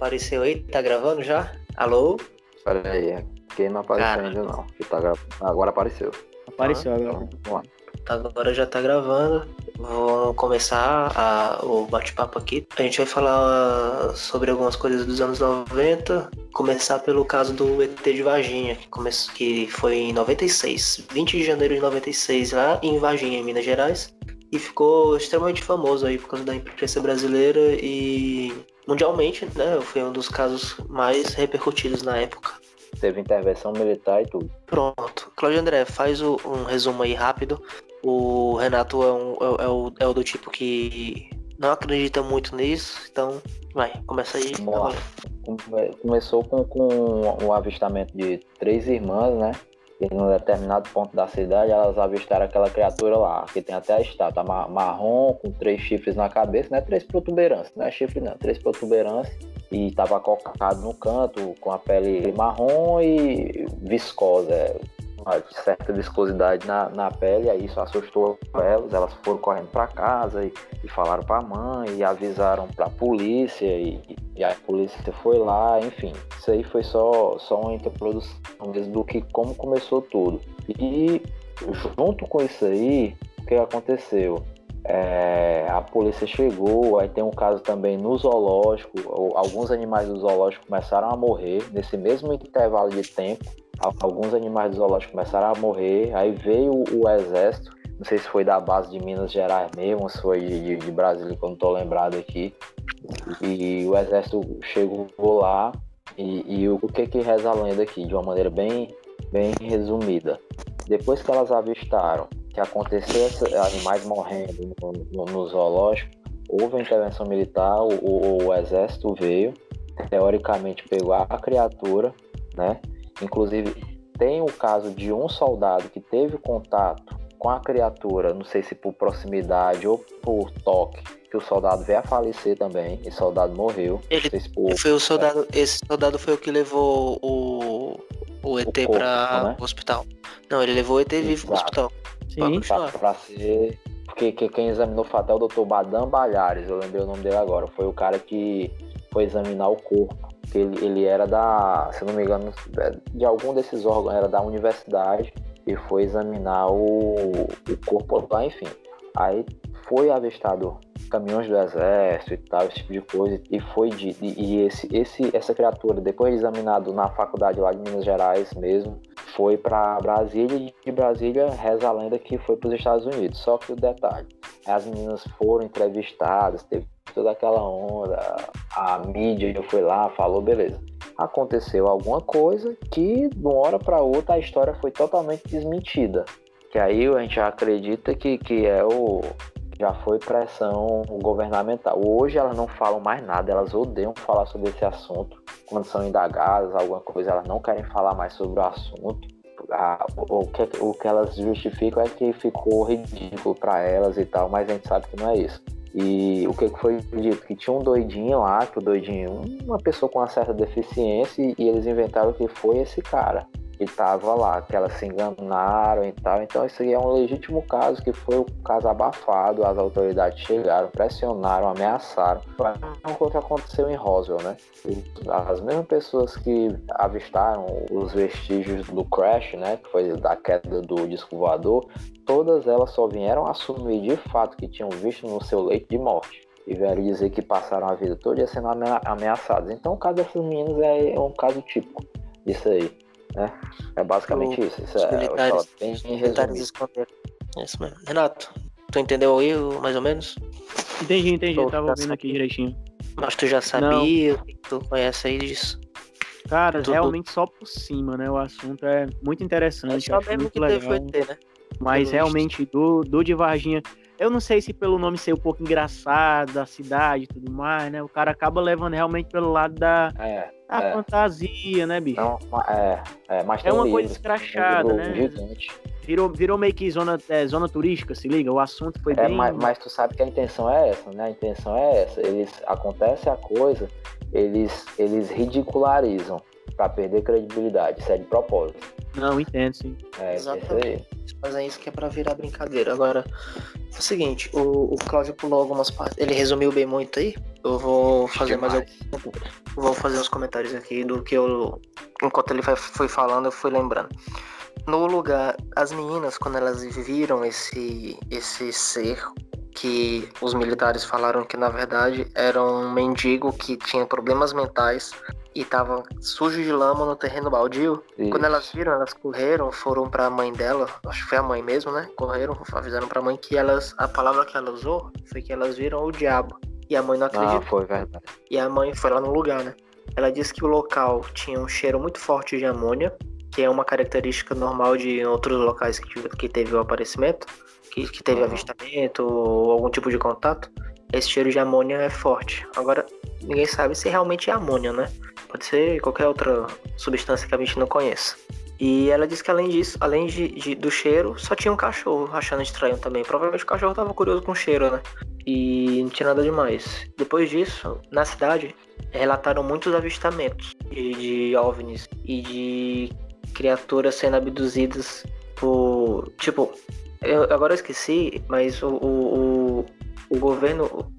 Apareceu aí? Tá gravando já? Alô? Pera aí, quem não apareceu Cara. ainda não. Que tá gra... Agora apareceu. Apareceu agora. Então, vamos lá. Agora já tá gravando. Vamos começar a, o bate-papo aqui. A gente vai falar sobre algumas coisas dos anos 90. Começar pelo caso do ET de Varginha, que, come... que foi em 96, 20 de janeiro de 96, lá em Varginha, em Minas Gerais. E ficou extremamente famoso aí por causa da imprensa brasileira e mundialmente, né? Foi um dos casos mais repercutidos na época. Teve intervenção militar e tudo. Pronto. Claudio André, faz o, um resumo aí rápido. O Renato é, um, é, é, o, é o do tipo que não acredita muito nisso, então vai, começa aí. Começou com, com o avistamento de três irmãs, né? E num determinado ponto da cidade elas avistaram aquela criatura lá, que tem até a estátua marrom, com três chifres na cabeça, né? Três protuberâncias, não é chifre não, três protuberâncias. E estava colocado no canto, com a pele marrom e viscosa, uma certa viscosidade na, na pele, aí isso assustou elas, elas foram correndo para casa e, e falaram para a mãe e avisaram para a polícia e, e, a polícia foi lá, enfim, isso aí foi só, só uma introdução mesmo do que como começou tudo. E junto com isso aí, o que aconteceu? É, a polícia chegou, aí tem um caso também no zoológico, alguns animais do zoológico começaram a morrer nesse mesmo intervalo de tempo alguns animais do zoológico começaram a morrer, aí veio o, exército, não sei se foi da base de Minas Gerais mesmo, se foi de, de Brasília, que eu não estou lembrado aqui, e o exército chegou lá, e, e o, o que que reza a lenda aqui, de uma maneira bem, bem resumida. Depois que elas avistaram que aconteceu animais morrendo no, no, no zoológico, houve intervenção militar, o, o, o, exército veio, teoricamente pegou a criatura, né? Inclusive, tem o caso de um soldado que teve contato com a criatura, não sei se por proximidade ou por toque, que o soldado veio a falecer também. Esse soldado morreu. Ele se por... foi o soldado. Esse soldado foi o que levou o, o ET para né? o hospital. Não, ele levou o ET vivo para o hospital. Sim, para ser. Porque quem examinou o fatal é o Dr. Badam Balhares, eu lembrei o nome dele agora. Foi o cara que foi examinar o corpo que ele, ele era da, se não me engano, de algum desses órgãos, era da universidade e foi examinar o, o corpo lá, enfim. Aí foi avistado caminhões do exército e tal, esse tipo de coisa, e foi de, e esse, esse, essa criatura, depois de examinado na faculdade lá de Minas Gerais mesmo, foi para Brasília e de Brasília reza a lenda que foi para os Estados Unidos. Só que o detalhe, as meninas foram entrevistadas, teve toda aquela onda, a mídia foi lá, falou, beleza. Aconteceu alguma coisa que, de uma hora para outra, a história foi totalmente desmentida. Que aí a gente acredita que, que é o. Já foi pressão governamental. Hoje elas não falam mais nada, elas odeiam falar sobre esse assunto. Quando são indagadas, alguma coisa, elas não querem falar mais sobre o assunto. o, que, o que elas justificam é que ficou ridículo para elas e tal, mas a gente sabe que não é isso. E o que foi dito? Que tinha um doidinho lá, que o doidinho, uma pessoa com uma certa deficiência, e eles inventaram que foi esse cara que estava lá, que elas se enganaram e tal. Então, isso aí é um legítimo caso, que foi o caso abafado. As autoridades chegaram, pressionaram, ameaçaram. O que aconteceu em Roswell, né? As mesmas pessoas que avistaram os vestígios do crash, né? Que foi da queda do disco voador, todas elas só vieram assumir de fato que tinham visto no seu leito de morte e vieram dizer que passaram a vida toda sendo ameaçados. Então, o caso dessas meninas é um caso típico disso aí. Né? É basicamente o, isso. isso é, militares, bem militares esconderam. É isso mesmo. Renato, tu entendeu aí mais ou menos? Entendi, entendi. Tô, Tava ouvindo aqui direitinho. Mas tu já sabia, Não. tu conhece aí disso? Cara, realmente só por cima, né? O assunto é muito interessante. É só mesmo que legal. foi ter, né? Mas realmente, do, do de Varginha, eu não sei se pelo nome ser um pouco engraçado, da cidade e tudo mais, né? O cara acaba levando realmente pelo lado da, é, da é. fantasia, né, bicho? Não, é, é, mas é uma um coisa escrachada, né? Virou, virou meio que zona, é, zona turística, se liga? O assunto foi é, bem... Mas, mas tu sabe que a intenção é essa, né? A intenção é essa. Eles, acontece a coisa, eles, eles ridicularizam pra perder credibilidade. Isso é de propósito. Não, entendo, sim. É, Exatamente. Eles fazem isso que é pra virar brincadeira. Agora, é o seguinte, o, o Cláudio pulou algumas partes. Ele resumiu bem muito aí. Eu vou fazer mais alguns. Vou fazer uns comentários aqui do que eu. Enquanto ele foi falando, eu fui lembrando. No lugar, as meninas, quando elas viram esse, esse ser que os militares falaram que na verdade era um mendigo que tinha problemas mentais e tava sujo de lama no terreno baldio. Isso. Quando elas viram, elas correram, foram para a mãe dela, acho que foi a mãe mesmo, né? Correram, avisaram para a mãe que elas a palavra que ela usou foi que elas viram o diabo. E a mãe não acreditou. Ah, foi verdade. E a mãe foi lá no lugar, né? Ela disse que o local tinha um cheiro muito forte de amônia, que é uma característica normal de outros locais que, que teve o aparecimento que, que teve uhum. avistamento ou algum tipo de contato, esse cheiro de amônia é forte. Agora, ninguém sabe se realmente é amônia, né? Pode ser qualquer outra substância que a gente não conheça. E ela disse que além disso, além de, de, do cheiro, só tinha um cachorro achando estranho também. Provavelmente o cachorro estava curioso com o cheiro, né? E não tinha nada demais. Depois disso, na cidade, relataram muitos avistamentos de, de OVNIs e de criaturas sendo abduzidas por. Tipo, eu, agora eu esqueci, mas o, o, o, governo.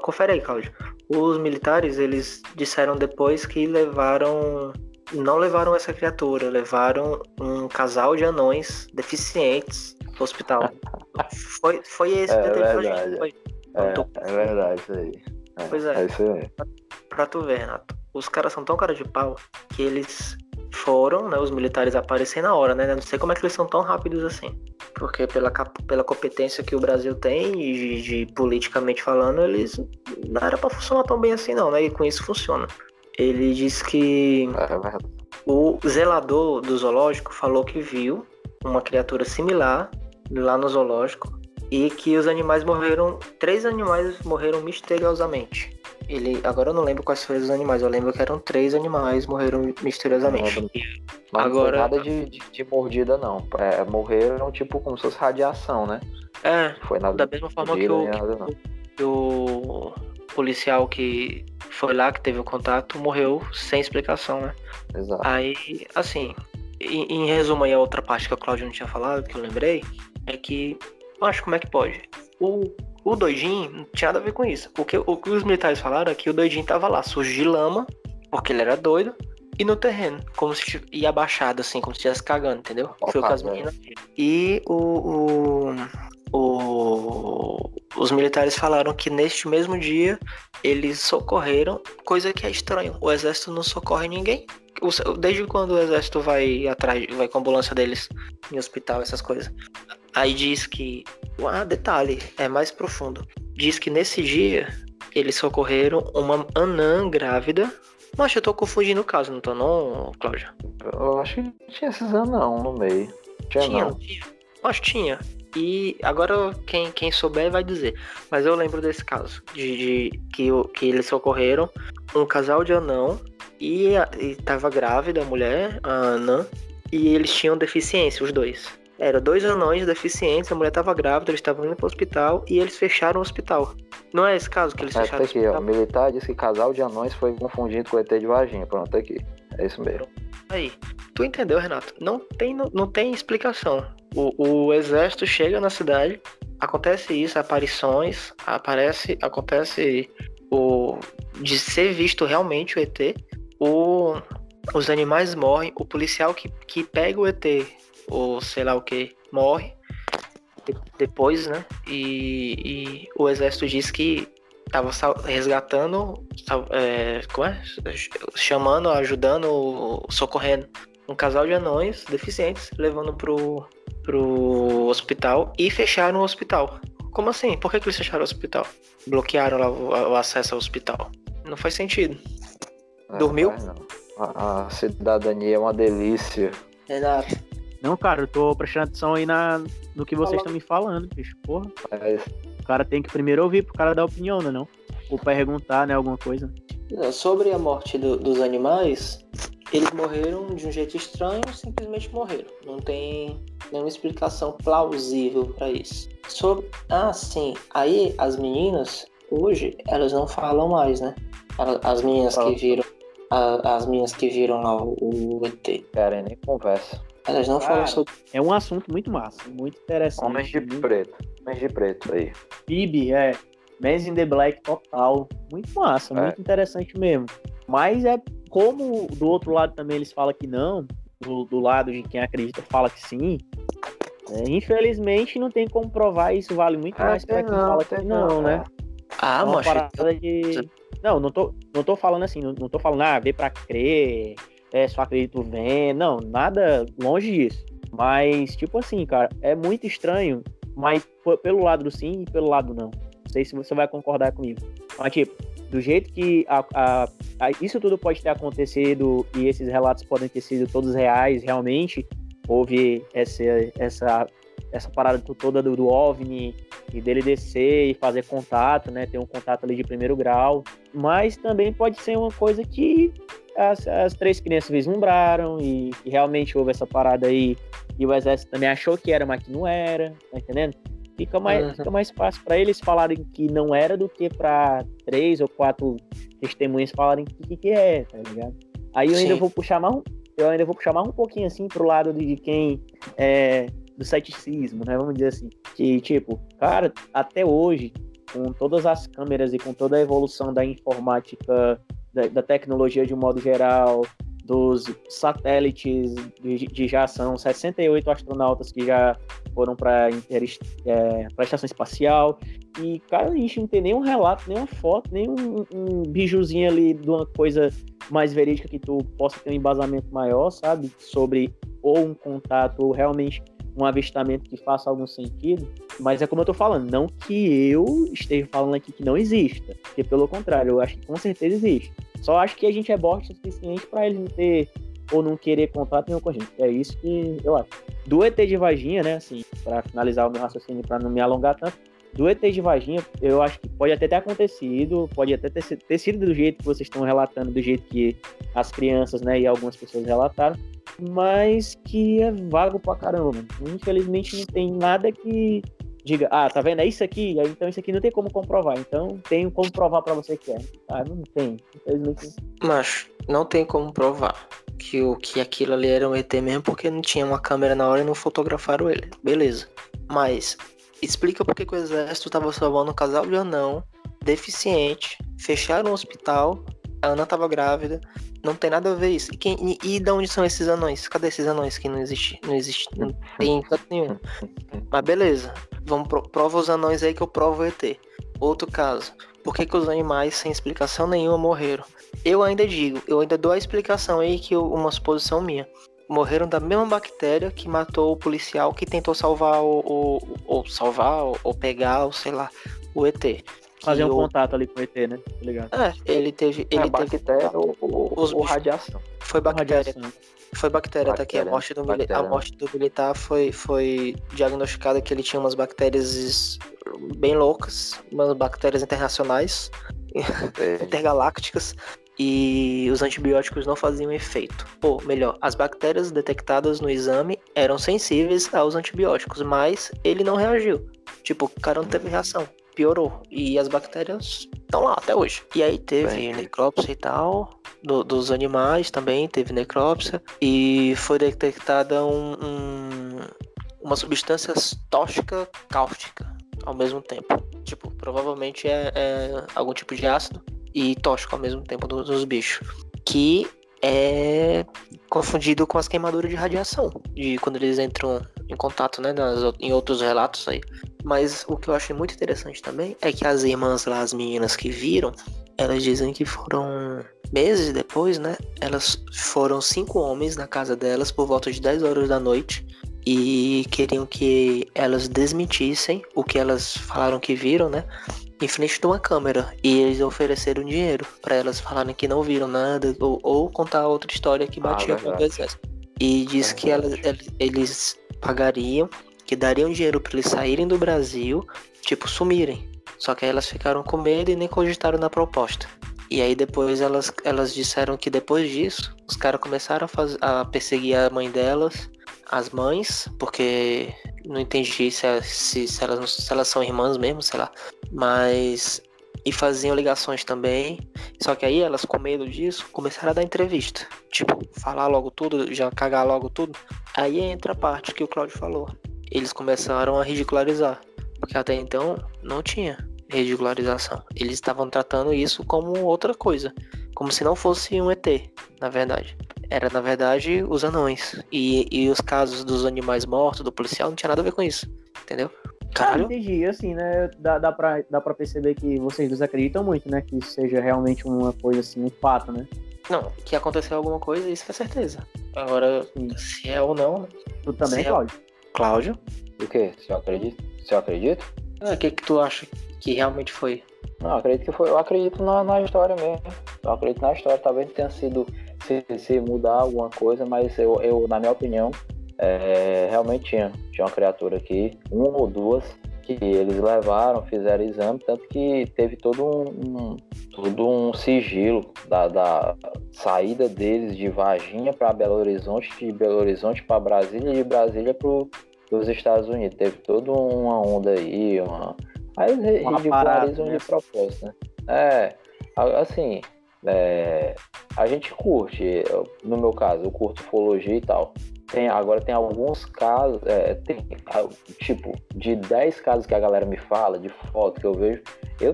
Confere aí, Cláudio. Os militares, eles disseram depois que levaram. Não levaram essa criatura, levaram um casal de anões deficientes pro hospital. foi, foi esse é, verdade. Foi. É, é verdade isso aí. É, pois é. é isso aí. Pra, pra tu ver, Renato. Os caras são tão cara de pau que eles foram, né, os militares aparecem na hora, né? Não sei como é que eles são tão rápidos assim. Porque pela, pela competência que o Brasil tem, de, de politicamente falando, eles não era pra funcionar tão bem assim não, né? E com isso funciona. Ele diz que é o zelador do zoológico falou que viu uma criatura similar lá no zoológico e que os animais morreram, três animais morreram misteriosamente. Ele, agora eu não lembro quais foram os animais, eu lembro que eram três animais morreram misteriosamente. Não, não agora nada de, de, de, mordida não, é, morreram tipo como se fosse radiação, né? É, foi nada da mesma forma que, o, nada, que o policial que foi lá, que teve o contato, morreu sem explicação, né? Exato. Aí, assim, em, em resumo aí a outra parte que o Claudio não tinha falado, que eu lembrei, é que, acho como é que pode? O o doidinho não tinha nada a ver com isso. O que, o que os militares falaram é que o doidinho tava lá, sujo de lama, porque ele era doido, e no terreno, como se ia abaixado, assim, como se estivesse cagando, entendeu? Opa, Foi o as meninas E o, o, o, os militares falaram que neste mesmo dia eles socorreram, coisa que é estranho. O exército não socorre ninguém. Desde quando o exército vai atrás, vai com a ambulância deles em hospital, essas coisas. Aí diz que. Ah, detalhe, é mais profundo. Diz que nesse dia eles socorreram uma anã grávida. Mas eu tô confundindo o caso, não tô não, Cláudio? Eu acho que tinha esses anão no meio. Tinha, tinha não. tinha? Acho que tinha. E agora quem, quem souber vai dizer. Mas eu lembro desse caso. De, de que, que eles socorreram um casal de anão e, e tava grávida a mulher, a anã, e eles tinham deficiência, os dois. Eram dois anões deficientes, a mulher estava grávida, eles estavam indo para o hospital e eles fecharam o hospital. Não é esse caso que eles é, fecharam aqui, o hospital? Ó, o militar disse que casal de anões foi confundido com ET de Varginha. Pronto, aqui. É isso mesmo. Aí, tu entendeu, Renato? Não tem, não, não tem explicação. O, o exército chega na cidade, acontece isso, aparições, aparece, acontece o de ser visto realmente o ET, o, os animais morrem, o policial que, que pega o ET ou sei lá o que, morre depois, né? E, e o exército diz que estava resgatando, é, como é? chamando, ajudando, socorrendo um casal de anões deficientes, levando pro, pro hospital e fecharam o hospital. Como assim? Por que, que eles fecharam o hospital? Bloquearam lá o, o acesso ao hospital. Não faz sentido. É, Dormiu? A, a, cidadania é uma delícia. Exato. Não, cara, eu tô prestando atenção aí na, no que vocês estão me falando, bicho. Porra. É o cara tem que primeiro ouvir pro cara dar opinião, né? Não? Ou perguntar, né? Alguma coisa. Sobre a morte do, dos animais, eles morreram de um jeito estranho, simplesmente morreram. Não tem nenhuma explicação plausível para isso. Sobre, ah, sim. Aí as meninas hoje elas não falam mais, né? As meninas que viram a, as minhas que viram lá o, o ET. Cara, nem conversa. Elas não Cara, falam sobre. É um assunto muito massa, muito interessante. Homens de muito... preto. Homens de preto aí. PIB, é. Men's in the Black total. Muito massa, é. muito interessante mesmo. Mas é como do outro lado também eles falam que não, do, do lado de quem acredita fala que sim. É, infelizmente não tem como provar isso, vale muito mais para quem fala que não, não né? Ah, é mas. De... Não, não tô, não tô falando assim, não, não tô falando, ah, ver pra crer, é, só acredito vendo, não, nada longe disso. Mas, tipo assim, cara, é muito estranho, mas pelo lado do sim e pelo lado não. Não sei se você vai concordar comigo. Mas, tipo, do jeito que a, a, a, isso tudo pode ter acontecido e esses relatos podem ter sido todos reais, realmente, houve essa, essa essa parada toda do, do OVNI e dele descer e fazer contato, né? Ter um contato ali de primeiro grau. Mas também pode ser uma coisa que as, as três crianças vislumbraram e, e, realmente houve essa parada aí e o exército também achou que era, mas que não era, tá entendendo? Fica mais, uhum. fica mais fácil para eles falarem que não era do que para três ou quatro testemunhas falarem que, que é, tá ligado? Aí eu Sim. ainda vou puxar mais um, eu ainda vou puxar mais um pouquinho assim pro lado de quem é, do ceticismo, né? Vamos dizer assim. Que, tipo, cara, até hoje, com todas as câmeras e com toda a evolução da informática, da, da tecnologia de um modo geral, dos satélites de, de, já são 68 astronautas que já foram para é, a estação espacial. E, cara, a gente não tem nenhum relato, nenhuma foto, nenhum um bijuzinho ali de uma coisa mais verídica que tu possa ter um embasamento maior, sabe? Sobre ou um contato, ou realmente um avistamento que faça algum sentido, mas é como eu tô falando, não que eu esteja falando aqui que não exista, porque pelo contrário, eu acho que com certeza existe. Só acho que a gente é bosta o suficiente para eles não ter ou não querer contato nenhum com a gente. É isso que eu acho. Do ET de Vaginha, né, assim, para finalizar o meu raciocínio, para não me alongar tanto, do ET de Vaginha, eu acho que pode até ter acontecido, pode até ter, ter sido do jeito que vocês estão relatando, do jeito que as crianças, né, e algumas pessoas relataram, mas que é vago pra caramba. Infelizmente não tem nada que diga, ah, tá vendo? É isso aqui, então isso aqui não tem como comprovar. Então tenho como provar para você que é. Ah, não tem. Infelizmente. Mas não tem como provar que o que aquilo ali era um ET mesmo porque não tinha uma câmera na hora e não fotografaram ele. Beleza. Mas explica por que o exército tava salvando um casal de anão deficiente, fecharam o hospital, a Ana tava grávida, não tem nada a ver isso. E, quem, e, e de onde são esses anões? Cadê esses anões que não existe? Não existe. Não tem canto nenhum. Mas beleza. Vamos pro, prova os anões aí que eu provo o ET. Outro caso. Por que, que os animais, sem explicação nenhuma, morreram? Eu ainda digo, eu ainda dou a explicação aí que eu, uma suposição minha. Morreram da mesma bactéria que matou o policial que tentou salvar o. ou salvar, ou pegar, ou sei lá, o ET fazer um o... contato ali com o ET, né? Tá ligado? É, ele teve. Ele é, bactéria ou, ou, ou radiação. Foi bactéria. Foi bactéria, tá aqui. A morte, do a morte do militar foi, foi diagnosticada que ele tinha umas bactérias bem loucas, umas bactérias internacionais, é. intergalácticas, e os antibióticos não faziam efeito. Ou melhor, as bactérias detectadas no exame eram sensíveis aos antibióticos, mas ele não reagiu. Tipo, o cara não teve reação piorou. E as bactérias estão lá até hoje. E aí teve Bem, necrópsia e tal. Do, dos animais também teve necrópsia. E foi detectada um, um, uma substância tóxica cáustica ao mesmo tempo. Tipo, provavelmente é, é algum tipo de ácido e tóxico ao mesmo tempo dos, dos bichos. Que é confundido com as queimaduras de radiação, de quando eles entram em contato, né, nas, em outros relatos aí. Mas o que eu achei muito interessante também é que as irmãs lá, as meninas que viram, elas dizem que foram meses depois, né? Elas foram cinco homens na casa delas por volta de 10 horas da noite e queriam que elas desmentissem o que elas falaram que viram, né? em frente de uma câmera e eles ofereceram dinheiro para elas falarem que não viram nada ou, ou contar outra história que batia ah, com o exército. E diz é que elas, eles pagariam, que dariam dinheiro para eles saírem do Brasil, tipo, sumirem. Só que aí elas ficaram com medo e nem cogitaram na proposta. E aí depois elas, elas disseram que depois disso, os caras começaram a, fazer, a perseguir a mãe delas, as mães, porque não entendi se, se, se, elas, se elas são irmãs mesmo, sei lá. Mas e faziam ligações também. Só que aí elas, com medo disso, começaram a dar entrevista. Tipo, falar logo tudo, já cagar logo tudo. Aí entra a parte que o Claudio falou. Eles começaram a ridicularizar. Porque até então não tinha ridicularização. Eles estavam tratando isso como outra coisa. Como se não fosse um ET, na verdade. Era, na verdade, os anões. E, e os casos dos animais mortos, do policial, não tinha nada a ver com isso. Entendeu? Caralho. Ah, entendi, assim, né? Dá, dá, pra, dá pra perceber que vocês dois acreditam muito, né? Que seja realmente uma coisa assim, um fato, né? Não, que aconteceu alguma coisa, isso é certeza. Agora, Sim. se é ou não. Tu também, é Cláudio? É... Cláudio? O quê? Se eu acredito? Se eu acredito? Ah, o que, que tu acha que realmente foi? Não, eu acredito que foi. Eu acredito na, na história mesmo. Eu acredito na história. Talvez tenha sido se, se mudar alguma coisa, mas eu, eu na minha opinião, é, realmente tinha. Tinha uma criatura aqui, uma ou duas, que eles levaram, fizeram exame, tanto que teve todo um, um todo um sigilo da, da, saída deles de Varginha para Belo Horizonte, de Belo Horizonte para Brasília e de Brasília para os Estados Unidos. Teve toda uma onda aí, uma. Aí eles ridicularizam né? de propósito, né? É, assim, é, a gente curte, no meu caso, eu curto ufologia e tal. Tem, agora tem alguns casos, é, tem tipo, de 10 casos que a galera me fala, de foto que eu vejo, eu,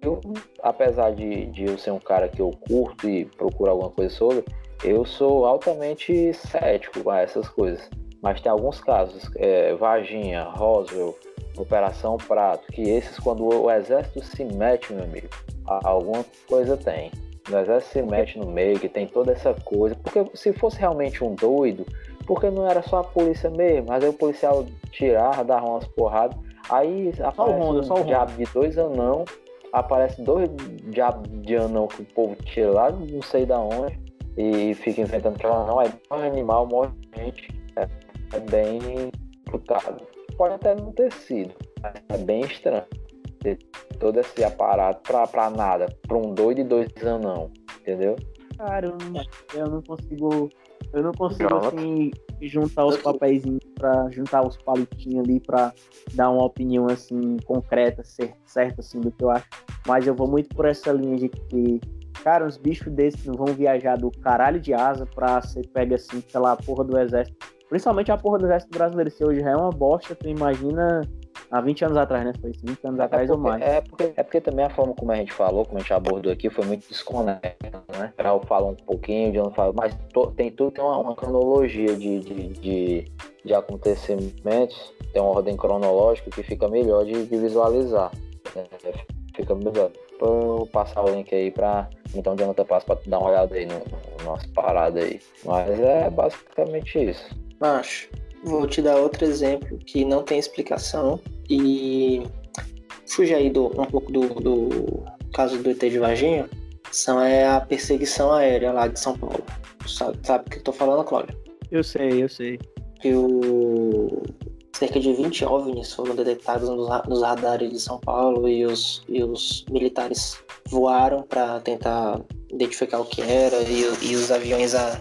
eu apesar de, de eu ser um cara que eu curto e procuro alguma coisa sobre, eu sou altamente cético a essas coisas. Mas tem alguns casos, é, Varginha, Roswell, Operação Prato, que esses, quando o exército se mete, meu amigo, alguma coisa tem. O exército se mete no meio, que tem toda essa coisa. Porque se fosse realmente um doido, porque não era só a polícia mesmo, mas aí o policial tirava, dava umas porradas. Aí aparece Honda, um diabo de dois anão, aparece dois diabos de anão que o povo tira lá, não sei da onde, e fica inventando que ela não é um animal, morre gente. É, é bem putado. Pode até não ter sido, mas é bem estranho ter todo esse aparato pra, pra nada, pra um doido e dois anão, entendeu? Cara, eu não, eu não consigo eu não consigo, Pronto. assim, juntar os papéis para juntar os palitinhos ali para dar uma opinião, assim, concreta, certa, assim, do que eu acho. Mas eu vou muito por essa linha de que, cara, uns bichos desses não vão viajar do caralho de asa pra ser pega, assim, pela porra do exército. Principalmente a porra do exército brasileiro. Se hoje já é uma bosta, tu imagina Há 20 anos atrás, né? Foi isso, 20 anos é atrás porque, ou mais. É porque, é porque também a forma como a gente falou, como a gente abordou aqui, foi muito desconecta, né? Eu falo um pouquinho, de onde falo, mas to, tem tudo, tem uma, uma cronologia de, de, de, de, acontecimentos, tem uma ordem cronológica que fica melhor de, de visualizar. Né? Fica melhor. Vou passar o link aí pra então Jonathan Passo pra dar uma olhada aí no, no nosso parada aí. Mas é basicamente isso. Acho. Vou te dar outro exemplo que não tem explicação e fuja aí do, um pouco do, do caso do ET de Varginha, são é a perseguição aérea lá de São Paulo. Sabe, sabe o que eu tô falando, Cláudio? Eu sei, eu sei. Que o... cerca de 20 OVNIs foram detectados nos, nos radares de São Paulo e os, e os militares voaram para tentar identificar o que era e, e os aviões a,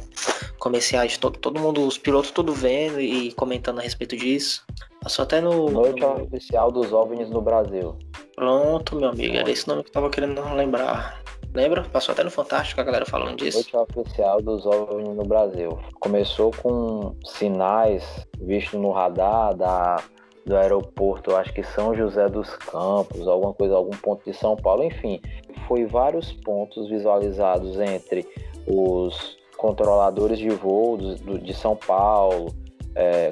comerciais, todo, todo mundo, os pilotos tudo vendo e comentando a respeito disso. Passou até no. Noite oficial dos OVNIs no Brasil. Pronto, meu amigo, era esse nome que eu tava querendo lembrar. Lembra? Passou até no Fantástico a galera falando disso. Noite oficial dos OVNIs no Brasil. Começou com sinais vistos no radar da, do aeroporto, acho que São José dos Campos, alguma coisa, algum ponto de São Paulo, enfim. Foi vários pontos visualizados entre os controladores de voo de São Paulo, é,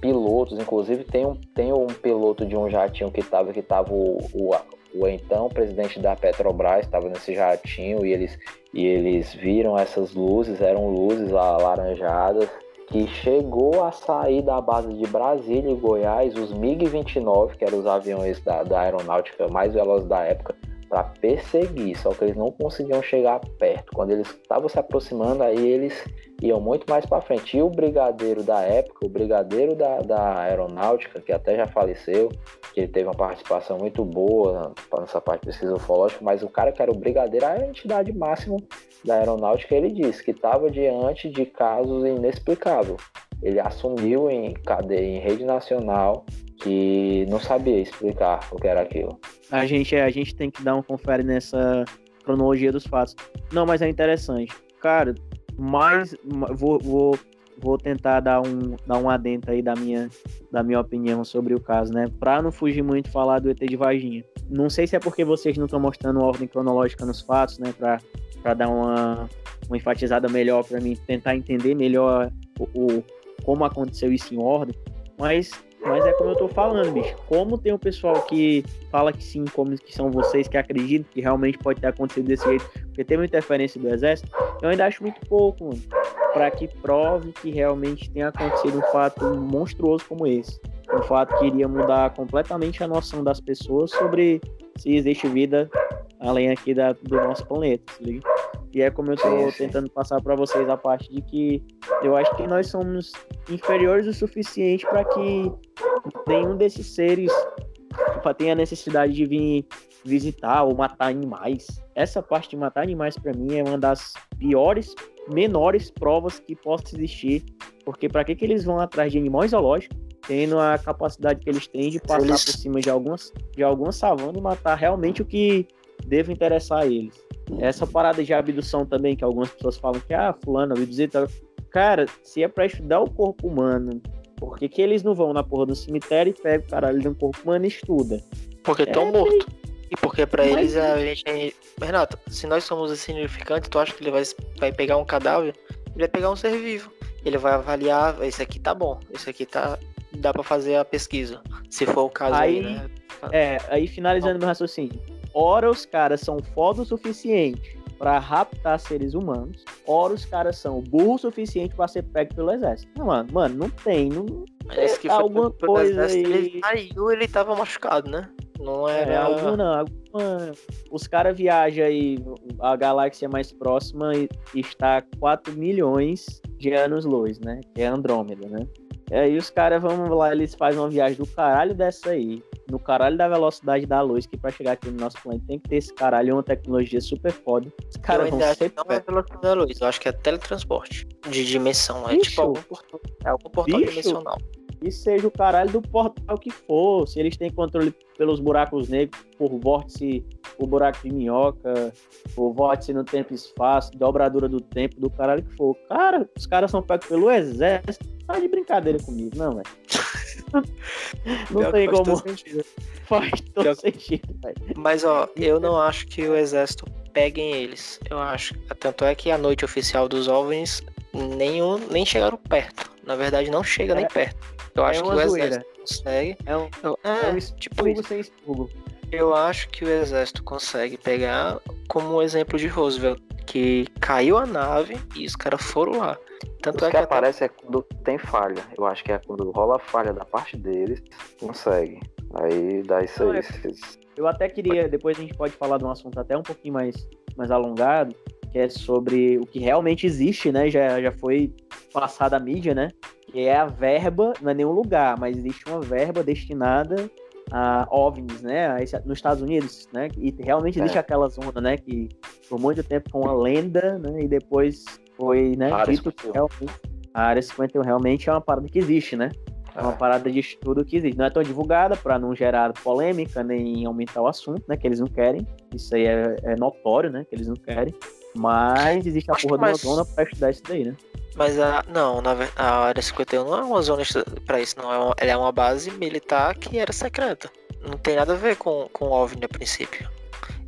pilotos, inclusive tem um, tem um piloto de um jatinho que estava que tava o, o, o, então presidente da Petrobras estava nesse jatinho e eles, e eles viram essas luzes, eram luzes alaranjadas que chegou a sair da base de Brasília e Goiás os MiG-29, que eram os aviões da, da aeronáutica mais velozes da época, para perseguir, só que eles não conseguiam chegar perto. Quando eles estavam se aproximando, aí eles iam muito mais para frente. E o brigadeiro da época, o brigadeiro da, da aeronáutica, que até já faleceu, que ele teve uma participação muito boa nessa parte de pesquisa ufológica, mas o cara que era o brigadeiro, a entidade máxima da aeronáutica, ele disse que estava diante de casos inexplicáveis. Ele assumiu em cadeia, em rede nacional, que não sabia explicar o que era aquilo. A gente, a gente tem que dar um confere nessa cronologia dos fatos. Não, mas é interessante. Cara, mais vou, vou, vou tentar dar um, dar um adento aí da minha, da minha opinião sobre o caso, né? Pra não fugir muito falar do ET de Varginha. Não sei se é porque vocês não estão mostrando ordem cronológica nos fatos, né? Pra, pra dar uma, uma enfatizada melhor para mim tentar entender melhor o, o, como aconteceu isso em ordem. Mas mas é como eu tô falando, bicho. Como tem o pessoal que fala que sim, como que são vocês que acreditam que realmente pode ter acontecido desse jeito, porque tem uma interferência do exército, eu ainda acho muito pouco, mano, para que prove que realmente tenha acontecido um fato monstruoso como esse. Um fato que iria mudar completamente a noção das pessoas sobre se existe vida além aqui da, do nosso planeta, tá E é como eu estou tentando passar para vocês a parte de que eu acho que nós somos inferiores o suficiente para que nenhum desses seres tenha necessidade de vir visitar ou matar animais. Essa parte de matar animais para mim é uma das piores, menores provas que possa existir, porque para que que eles vão atrás de animais zoológicos, tendo a capacidade que eles têm de passar eles... por cima de algumas de alguma savana e matar realmente o que deve interessar a eles. Essa parada de abdução também, que algumas pessoas falam que, ah, fulano, abduzita. Cara, se é pra estudar o corpo humano, por que, que eles não vão na porra do cemitério e pegam o caralho de um corpo humano e estuda? Porque estão é, mortos. E porque para eles a gente é... Renato, se nós somos insignificantes, tu acha que ele vai, vai pegar um cadáver? Ele vai pegar um ser vivo. Ele vai avaliar, esse aqui tá bom, esse aqui tá. dá para fazer a pesquisa. Se for o caso aí, aí né? É, aí finalizando meu raciocínio ora os caras são foda o suficiente para raptar seres humanos, ora os caras são burro o suficiente para ser pego pelo exército. Não, mano, mano, não tem, não Esse que alguma coisa aí. Ele saiu, ele tava machucado, né? Não era. É, alguma não. Alguma... Os caras viajam aí, a galáxia mais próxima está a 4 milhões de anos-luz, né? Que é Andrômeda, né? E aí os caras vão lá, eles fazem uma viagem do caralho dessa aí no caralho da velocidade da luz, que para chegar aqui no nosso planeta tem que ter esse caralho, uma tecnologia super foda. Os caras vão ser não é velocidade da luz, eu acho que é teletransporte de dimensão, é Bicho, tipo algum portal, é algum portal Bicho, dimensional. E seja o caralho do portal que for, se eles têm controle pelos buracos negros, por vórtice, o buraco de minhoca, por vórtice no tempo e espaço, dobradura do tempo, do caralho que for. Cara, os caras são pegos pelo exército. Tá de brincadeira comigo, não, velho. não tem como. Faz todo Pior... sentido, Mas, ó, eu não acho que o exército peguem eles. Eu acho. Tanto é que a noite oficial dos OVNIs nenhum, nem chegaram perto. Na verdade, não chega é, nem perto. Eu é acho que o exército consegue. É um, eu, é, é um tipo isso. sem expurgo. Eu acho que o exército consegue pegar como um exemplo de Roosevelt, que caiu a nave e os caras foram lá. Tanto é que, que aparece até... é quando tem falha. Eu acho que é quando rola falha da parte deles, consegue. Aí dá isso aí. É... Eu até queria, depois a gente pode falar de um assunto até um pouquinho mais, mais alongado, que é sobre o que realmente existe, né? Já, já foi passada a mídia, né? Que é a verba, não é nenhum lugar, mas existe uma verba destinada a OVNIs, né? Nos Estados Unidos, né? E realmente existe é. aquela zona, né? Que por muito tempo foi uma lenda, né? E depois foi, né, área dito que realmente a área 51 realmente é uma parada que existe, né? É uma é. parada de estudo que existe. Não é tão divulgada para não gerar polêmica nem aumentar o assunto, né? Que eles não querem. Isso aí é, é notório, né? Que eles não querem. Mas existe a Acho porra de uma zona para estudar isso daí, né? Mas a, não, na, a área 51 não é uma zona para isso, não. É uma, ela é uma base militar que era secreta. Não tem nada a ver com, com OVNI a princípio.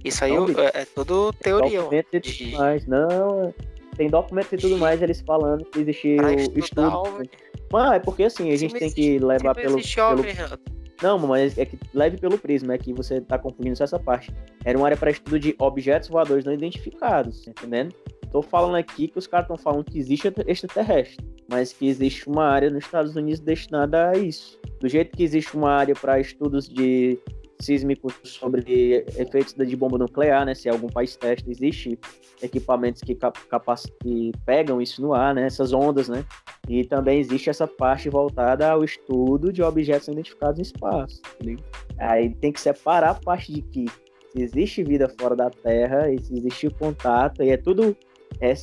Isso aí não, é, é tudo teoria. De... Mas não, tem documentos e tudo mais eles falando que existe o estudo. Mano, é porque assim, a gente tem que levar pelo. pelo... Não, mas é que leve pelo prisma, é que você tá confundindo só essa parte. Era uma área para estudo de objetos voadores não identificados, tá entendendo? Tô falando aqui que os caras estão falando que existe extraterrestre, mas que existe uma área nos Estados Unidos destinada a isso. Do jeito que existe uma área para estudos de sísmicos sobre efeitos de bomba nuclear, né? Se algum país testa, existe equipamentos que, capac que pegam isso no ar, né? Essas ondas, né? E também existe essa parte voltada ao estudo de objetos identificados em espaço. Aí tem que separar a parte de que se existe vida fora da Terra, e se existe contato, e é tudo é,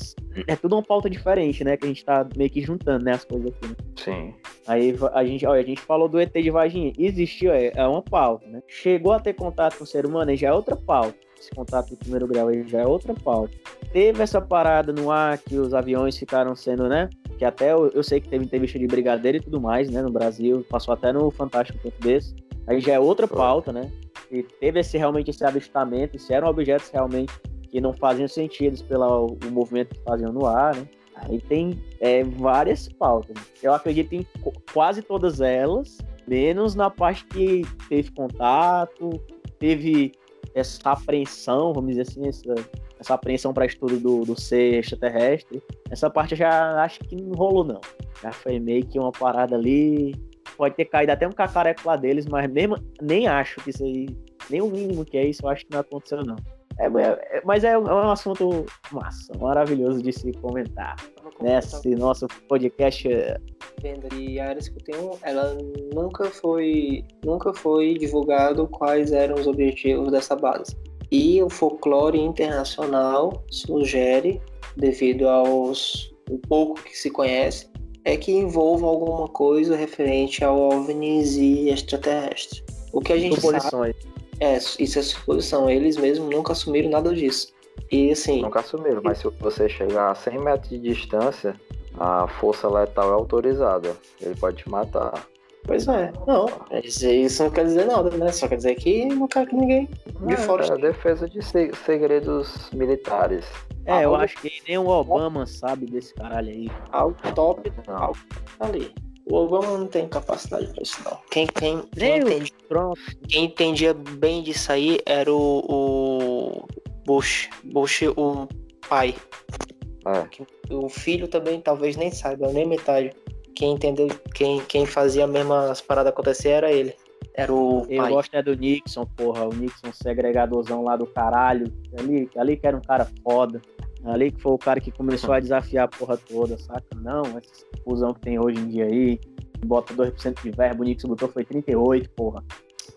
é tudo uma pauta diferente, né? Que a gente tá meio que juntando, né, as coisas aqui. Né? Sim. Aí a gente, olha, a gente falou do ET de Varginha. Existiu, é, é uma pauta, né? Chegou a ter contato com o ser humano, aí já é outra pauta. Esse contato de primeiro grau aí já é outra pauta. Teve essa parada no ar que os aviões ficaram sendo, né? Que até eu, eu sei que teve entrevista de brigadeiro e tudo mais, né? No Brasil, passou até no Fantástico Tempo desse. Aí já é outra pauta, né? E teve esse realmente esse avistamento, se eram objetos realmente que não faziam sentido pelo o movimento que faziam no ar, né? Aí tem é, várias pautas. Eu acredito em quase todas elas, menos na parte que teve contato, teve essa apreensão, vamos dizer assim, essa, essa apreensão para estudo do, do ser extraterrestre. Essa parte eu já acho que não rolou, não. Já foi meio que uma parada ali. Pode ter caído até um cacareco lá deles, mas mesmo, nem acho que isso aí, nem o mínimo que é isso, eu acho que não aconteceu, não. É, é, mas é, é um assunto massa, maravilhoso de se comentar. Nesse nosso podcast. Venda de áreas que eu tenho, ela nunca foi, nunca foi divulgado quais eram os objetivos dessa base. E o folclore internacional sugere, devido aos o pouco que se conhece, é que envolva alguma coisa referente ao OVNIs e extraterrestres. O que a gente sabe é, isso é suposição. Eles mesmos nunca assumiram nada disso. E assim. Nunca assumiram, mas se você chegar a 100 metros de distância, a força letal é autorizada. Ele pode te matar. Pois é, não. Isso não quer dizer nada, né? Só quer dizer que não quer que ninguém de é, fora. É defesa de segredos militares. É, eu acho que nem o Obama sabe desse caralho aí. Ao top, não. ali. O Obama não tem capacidade para isso, não. Quem, quem, quem, entendi, quem, entendia bem disso aí era o, o Bush. Bush, o pai. É. O filho também talvez nem saiba, nem metade. Quem entendeu, quem, quem fazia a mesma as paradas acontecer era ele. Era o Eu pai. gosto é do Nixon, porra. O Nixon segregadorzão lá do caralho. Ali, ali que era um cara foda. Ali que foi o cara que começou a desafiar a porra toda, saca? Não, essa fusão que tem hoje em dia aí, bota 2% de verbo, o Nixon botou foi 38, porra.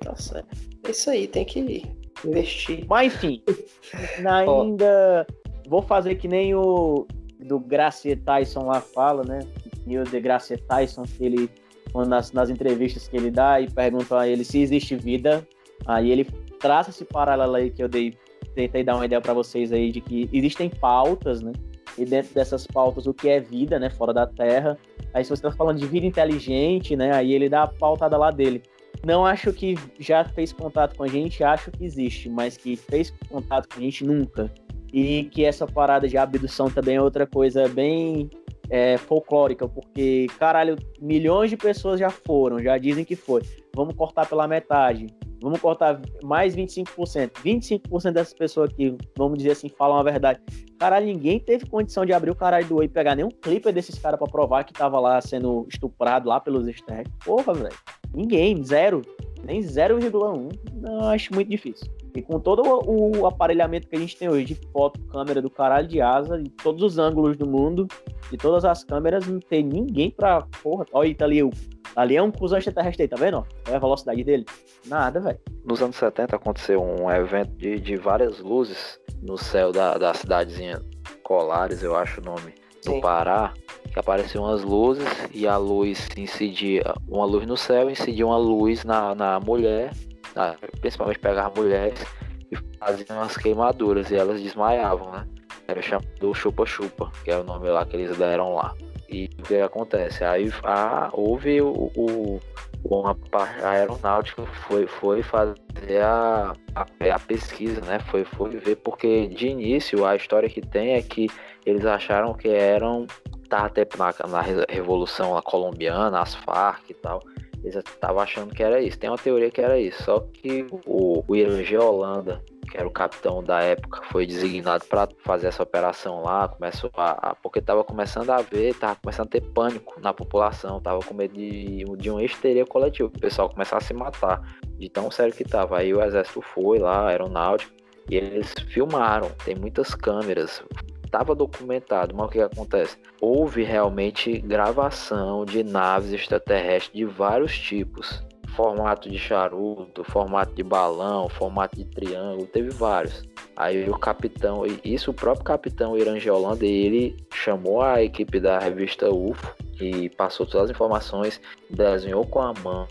Tá certo. É isso aí, tem que investir. Mas enfim, ainda vou fazer que nem o do Gracie Tyson lá fala, né? Neil de Gracie Tyson, que ele, nas, nas entrevistas que ele dá e pergunta a ele se existe vida, aí ele traça esse paralelo aí que eu dei tentei dar uma ideia para vocês aí de que existem pautas, né? E dentro dessas pautas, o que é vida, né? Fora da Terra. Aí, se você está falando de vida inteligente, né? Aí ele dá a pautada lá dele. Não acho que já fez contato com a gente, acho que existe, mas que fez contato com a gente nunca. E que essa parada de abdução também é outra coisa bem é, folclórica, porque, caralho, milhões de pessoas já foram, já dizem que foi. Vamos cortar pela metade. Vamos cortar mais 25%. 25% dessas pessoas que, vamos dizer assim, falam a verdade. Caralho, ninguém teve condição de abrir o caralho do Oi e pegar nenhum clipe desses caras pra provar que tava lá sendo estuprado lá pelos stacks. Porra, velho. Ninguém, zero. Nem 0,1. Não, acho muito difícil. E com todo o aparelhamento que a gente tem hoje de foto, câmera do caralho de asa, de todos os ângulos do mundo, de todas as câmeras, não tem ninguém pra. Porra, olha, tá ali o Ali é um cuzão extraterrestre, tá vendo? Olha a velocidade dele. Nada, velho. Nos anos 70 aconteceu um evento de, de várias luzes no céu da, da cidadezinha Colares, eu acho o nome, Sim. no Pará, que apareciam umas luzes e a luz incidia, uma luz no céu incidia uma luz na, na mulher, na, principalmente pegava mulheres e faziam umas queimaduras e elas desmaiavam, né? Era chamado chupa-chupa, que é o nome lá que eles deram lá. E o que acontece? Aí a, houve o, o uma a aeronáutica foi, foi fazer a, a, a, pesquisa, né? Foi, foi ver, porque de início a história que tem é que eles acharam que eram, tá até na, na Revolução Colombiana, as Farc e tal, Eles estavam achando que era isso. Tem uma teoria que era isso. Só que o, o Irangê Holanda, que era o capitão da época, foi designado para fazer essa operação lá. Começou a, a porque estava começando a ver, estava começando a ter pânico na população, estava com medo de, de uma histeria coletiva, o pessoal começar a se matar, de tão sério que estava. Aí o exército foi lá, aeronáutico, e eles filmaram. Tem muitas câmeras, estava documentado, mas o que acontece? Houve realmente gravação de naves extraterrestres de vários tipos. Formato de charuto, formato de balão, formato de triângulo, teve vários. Aí o capitão, isso o próprio capitão Holanda, ele chamou a equipe da revista UFO e passou todas as informações, desenhou com a mão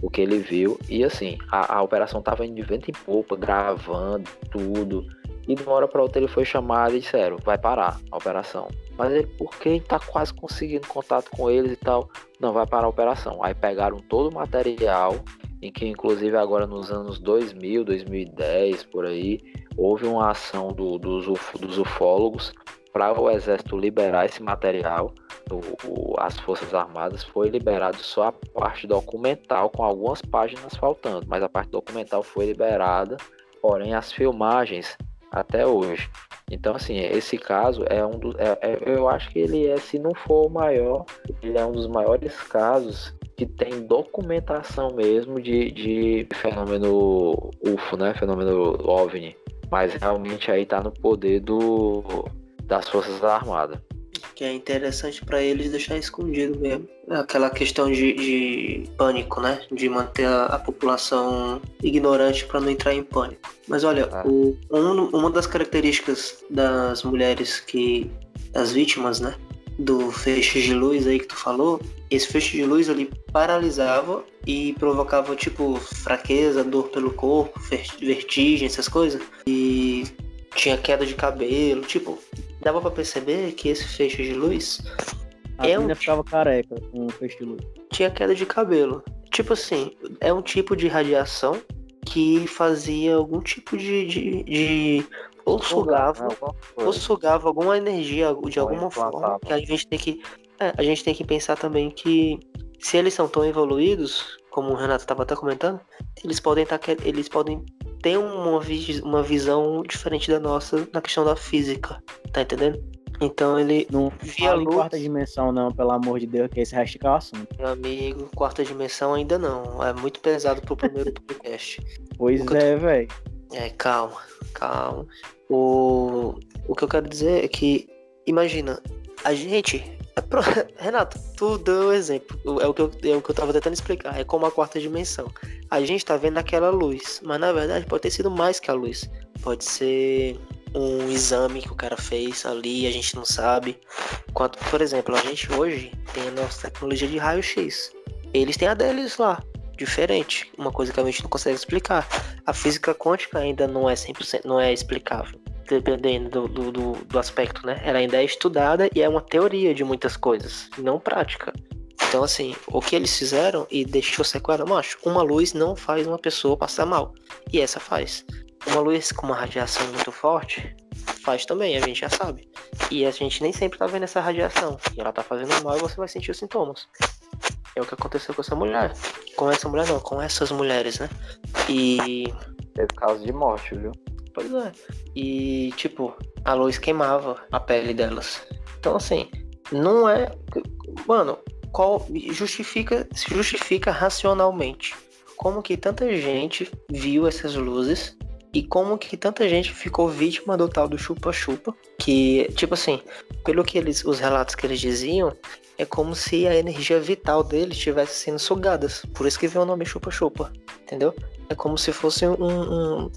o que ele viu. E assim, a, a operação estava indo de vento em popa, gravando tudo. E de uma hora para outra ele foi chamado e disseram, vai parar a operação. Mas ele, porque tá quase conseguindo contato com eles e tal, não vai parar a operação. Aí pegaram todo o material, em que inclusive agora nos anos 2000, 2010, por aí, houve uma ação do, dos, uf, dos ufólogos para o exército liberar esse material. O, o, as Forças Armadas foi liberado só a parte documental, com algumas páginas faltando, mas a parte documental foi liberada, porém as filmagens até hoje. Então, assim, esse caso é um dos. É, é, eu acho que ele é, se não for o maior, ele é um dos maiores casos que tem documentação mesmo de, de fenômeno UFO, né? Fenômeno OVNI. Mas realmente aí tá no poder do, das Forças Armadas que é interessante para eles deixar escondido mesmo. Aquela questão de, de pânico, né? De manter a, a população ignorante para não entrar em pânico. Mas olha, ah. o, um, uma das características das mulheres que. das vítimas, né? Do feixe de luz aí que tu falou, esse feixe de luz ali paralisava e provocava tipo fraqueza, dor pelo corpo, vertigem, essas coisas. E tinha queda de cabelo, tipo, dava para perceber que esse feixe de luz. A é um... ficava careca com o feixe de luz. Tinha queda de cabelo. Tipo assim, é um tipo de radiação que fazia algum tipo de. de, de ou sugava, ou sugava alguma energia de alguma forma. Que a gente tem que. É, a gente tem que pensar também que se eles são tão evoluídos, como o Renato estava até comentando, eles podem tá, eles podem ter uma, uma visão diferente da nossa na questão da física, tá entendendo? Então ele não via luz... em quarta dimensão não, pelo amor de Deus, que esse resto é o assunto. Meu amigo, quarta dimensão ainda não, é muito pesado pro primeiro podcast. Pois é, velho. É, calma, calma. O... o que eu quero dizer é que, imagina, a gente Renato, tu deu um exemplo. É o, que eu, é o que eu tava tentando explicar. É como a quarta dimensão. A gente tá vendo aquela luz, mas na verdade pode ter sido mais que a luz. Pode ser um exame que o cara fez ali, a gente não sabe. Quanto, por exemplo, a gente hoje tem a nossa tecnologia de raio-x. Eles têm a deles lá, diferente, uma coisa que a gente não consegue explicar. A física quântica ainda não é 100%, não é explicável dependendo do, do, do, aspecto, né? Ela ainda é estudada e é uma teoria de muitas coisas, não prática. Então, assim, o que eles fizeram e deixou sequela, macho, uma luz não faz uma pessoa passar mal. E essa faz. Uma luz com uma radiação muito forte faz também, a gente já sabe. E a gente nem sempre tá vendo essa radiação. E ela tá fazendo mal e você vai sentir os sintomas. É o que aconteceu com essa mulher. Com essa mulher não, com essas mulheres, né? E. Teve caso de morte, viu? Pois é. E, tipo, a luz queimava a pele delas. Então, assim, não é. Mano, qual justifica, se justifica racionalmente. Como que tanta gente viu essas luzes e como que tanta gente ficou vítima do tal do chupa-chupa, que, tipo assim, pelo que eles, os relatos que eles diziam, é como se a energia vital deles estivesse sendo sugadas. Por isso que vem o nome chupa-chupa, entendeu? É como se fosse um. um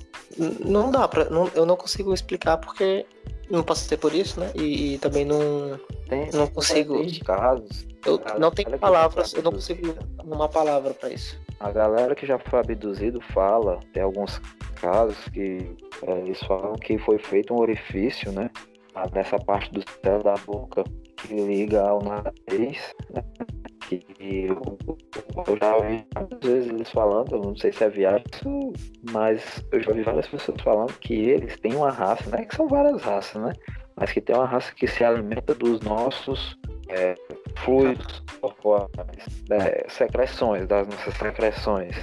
não dá pra. Não, eu não consigo explicar porque não passei por isso, né? E, e também não. Tem, não consigo. casos. Eu não tenho palavras, eu não consigo uma palavra para isso. A galera que já foi abduzido fala, tem alguns casos que é, eles falam que foi feito um orifício, né? Nessa parte do céu da boca liga ao nariz, que eu, eu já ouvi várias vezes eles falando, eu não sei se é viagem, mas eu já ouvi várias pessoas falando que eles têm uma raça, né? Que são várias raças, né? Mas que tem uma raça que se alimenta dos nossos é, fluidos corporais né, secreções, das nossas secreções.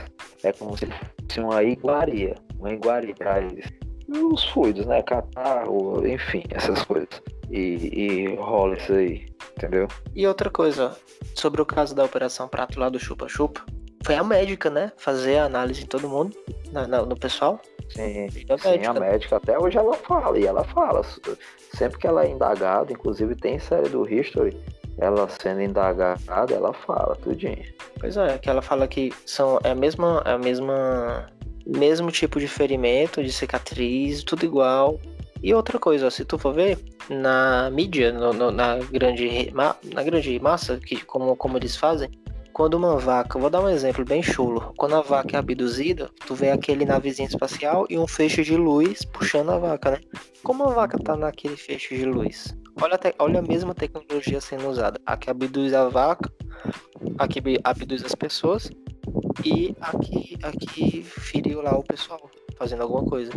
É como se fosse uma iguaria, uma iguaria para eles. Os fluidos, né? Catarro, enfim, essas coisas. E, e rola isso aí, entendeu? E outra coisa, sobre o caso da Operação Prato lá do Chupa Chupa, foi a médica, né? Fazer a análise em todo mundo, na, na, no pessoal. Sim, a sim, médica. a médica até hoje ela fala, e ela fala. Sempre que ela é indagada, inclusive tem série do History, ela sendo indagada, ela fala tudinho. Pois é, que ela fala que são é a mesma, é a mesma mesmo tipo de ferimento, de cicatriz, tudo igual. E outra coisa, se tu for ver na mídia, no, no, na grande na grande massa, que como como eles fazem, quando uma vaca, vou dar um exemplo bem chulo. Quando a vaca é abduzida, tu vê aquele navezinho espacial e um feixe de luz puxando a vaca, né? Como a vaca tá naquele feixe de luz? Olha, te, olha a mesma tecnologia sendo usada. A que abduz a vaca, a que abduz as pessoas e a que, a que feriu lá o pessoal fazendo alguma coisa.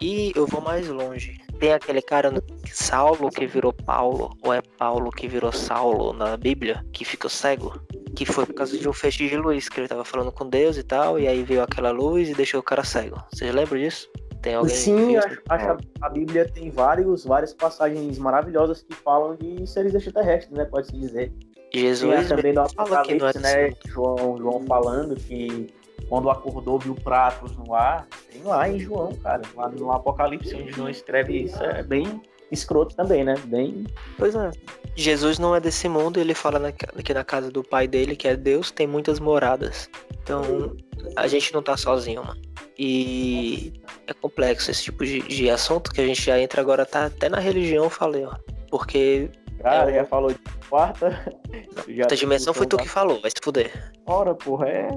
E eu vou mais longe. Tem aquele cara Saulo que virou Paulo, ou é Paulo que virou Saulo na Bíblia, que ficou cego que foi por causa de um feixe de luz, que ele tava falando com Deus e tal, e aí veio aquela luz e deixou o cara cego. Vocês lembram disso? Tem alguém Sim, acho, acho a Bíblia tem vários, várias passagens maravilhosas que falam de seres extraterrestres, né? Pode-se dizer. Jesus também no Apocalipse, né? João, João falando que quando acordou viu pratos no ar. Tem lá em João, cara. Lá no Apocalipse, onde João escreve isso. É bem escroto também, né? Bem. Pois é. Jesus não é desse mundo, ele fala na, que na casa do pai dele, que é Deus, tem muitas moradas. Então, a gente não tá sozinho, mano. E é complexo esse tipo de, de assunto que a gente já entra agora, tá até na religião, falei, ó. Porque. Cara, é, já falou de quarta. Quarta dimensão foi tu que falou, vai se fuder. Ora, porra, é.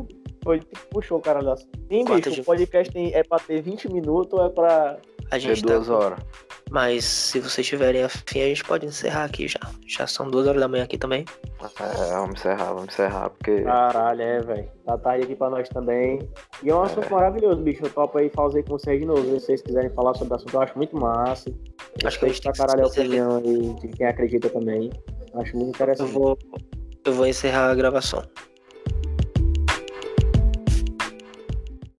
Foi, puxou o cara da. Sim, bicho, o podcast tem, é pra ter 20 minutos ou é pra. A gente ter duas tá... horas. Mas se vocês tiverem afim, a gente pode encerrar aqui já. Já são duas horas da manhã aqui também. É, vamos encerrar, vamos encerrar, porque. Caralho, é, velho. Tá tarde aqui pra nós também. E é um assunto é. maravilhoso, bicho. Eu topo aí fazer com vocês de novo. Se vocês quiserem falar sobre o assunto, eu acho muito massa. Acho que a gente tá caralho a opinião aí de quem acredita também. Acho muito interessante. Eu vou, eu vou encerrar a gravação.